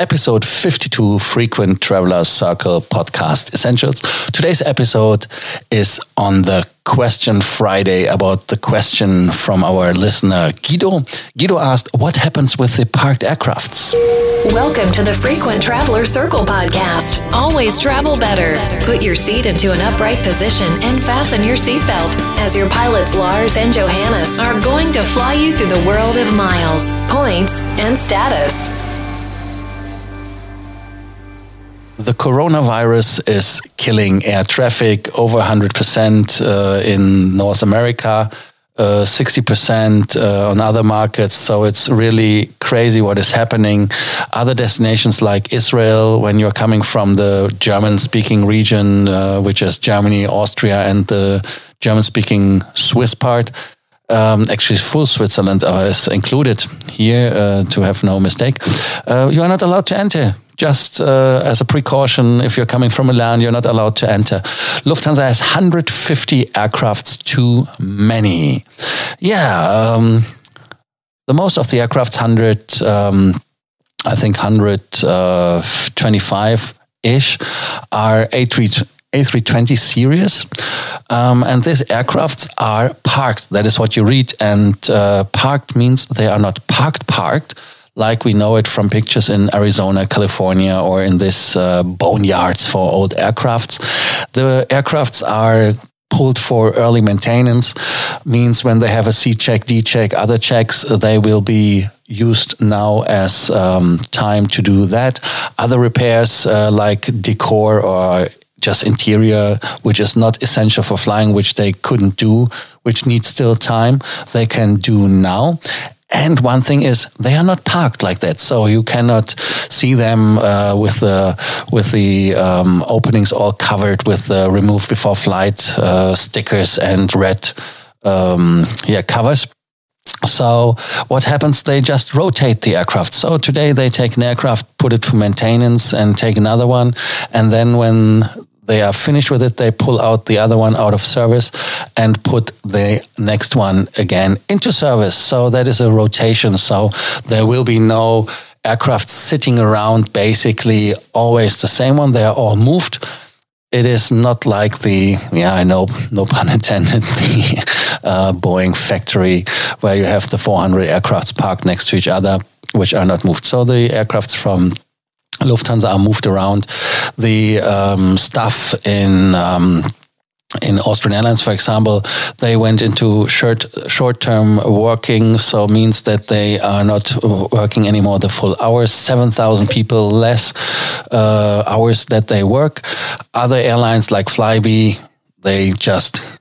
episode 52 Frequent Traveler Circle podcast essentials. Today's episode is on the question Friday about the question from our listener Guido. Guido asked, What happens with the parked aircrafts? Welcome to the Frequent Traveler Circle podcast. Always travel better. Put your seat into an upright position and fasten your seatbelt as your pilots Lars and Johannes are going to fly you through the world of miles, points, and status. The coronavirus is killing air traffic over 100% uh, in North America, uh, 60% uh, on other markets. So it's really crazy what is happening. Other destinations like Israel, when you're coming from the German speaking region, uh, which is Germany, Austria, and the German speaking Swiss part, um, actually full Switzerland is included here uh, to have no mistake. Uh, you are not allowed to enter just uh, as a precaution, if you're coming from Milan, you're not allowed to enter. Lufthansa has 150 aircrafts too many. Yeah, um, the most of the aircrafts, 100, um, I think 125 ish, are A3. A320 series, um, and these aircrafts are parked. That is what you read, and uh, parked means they are not parked parked like we know it from pictures in Arizona, California, or in these uh, boneyards for old aircrafts. The aircrafts are pulled for early maintenance, means when they have a C check, D check, other checks, they will be used now as um, time to do that. Other repairs uh, like decor or just interior, which is not essential for flying, which they couldn't do, which needs still time, they can do now. And one thing is they are not parked like that, so you cannot see them uh, with the with the um, openings all covered with the remove before flight uh, stickers and red um, yeah covers. So what happens? They just rotate the aircraft. So today they take an aircraft, put it for maintenance, and take another one, and then when they are finished with it, they pull out the other one out of service and put the next one again into service. So that is a rotation. So there will be no aircraft sitting around basically always the same one. They are all moved. It is not like the, yeah, I know, no pun intended, the uh, Boeing factory where you have the 400 aircrafts parked next to each other, which are not moved. So the aircrafts from Lufthansa are moved around. The um, stuff in um, in Austrian Airlines, for example, they went into short short term working, so means that they are not working anymore the full hours. Seven thousand people less uh, hours that they work. Other airlines like Flybe, they just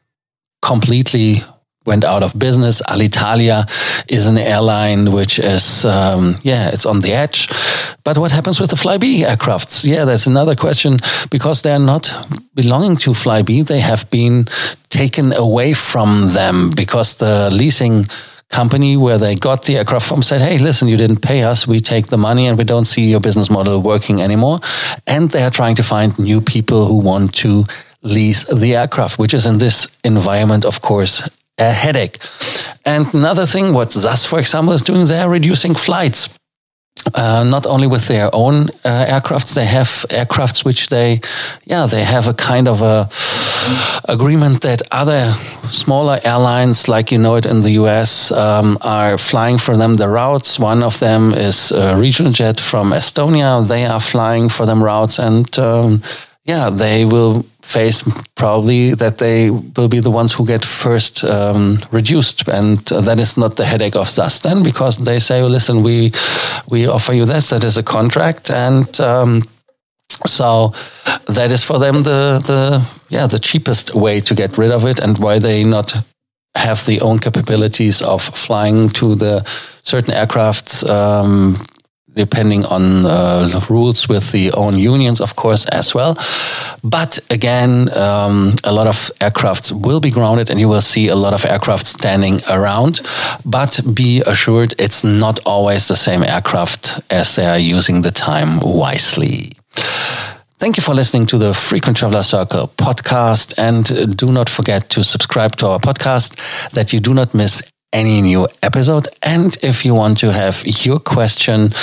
completely went out of business. Alitalia is an airline which is, um, yeah, it's on the edge. But what happens with the Flybe aircrafts? Yeah, that's another question because they're not belonging to Flybe. They have been taken away from them because the leasing company where they got the aircraft from said, Hey, listen, you didn't pay us. We take the money and we don't see your business model working anymore. And they are trying to find new people who want to lease the aircraft, which is in this environment, of course, a headache. And another thing, what SAS, for example, is doing, they are reducing flights. Uh, not only with their own uh, aircrafts, they have aircrafts which they, yeah, they have a kind of a agreement that other smaller airlines, like you know it in the US, um, are flying for them the routes. One of them is uh, Regional Jet from Estonia. They are flying for them routes, and um, yeah, they will face probably that they will be the ones who get first um, reduced, and that is not the headache of SAS then, because they say, well, "Listen, we we offer you this. That is a contract, and um, so that is for them the the yeah the cheapest way to get rid of it, and why they not have the own capabilities of flying to the certain aircrafts um, depending on uh, rules with the own unions, of course, as well. But again, um, a lot of aircrafts will be grounded and you will see a lot of aircraft standing around. But be assured, it's not always the same aircraft as they are using the time wisely. Thank you for listening to the Frequent Traveler Circle podcast. And do not forget to subscribe to our podcast that you do not miss any new episode. And if you want to have your question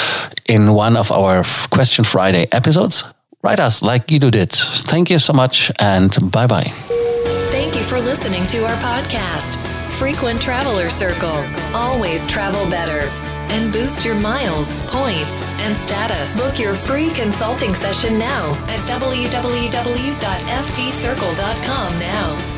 in one of our Question Friday episodes, write us like Guido did. Thank you so much and bye bye. Thank you for listening to our podcast, Frequent Traveler Circle. Always travel better and boost your miles, points, and status. Book your free consulting session now at www.ftcircle.com now.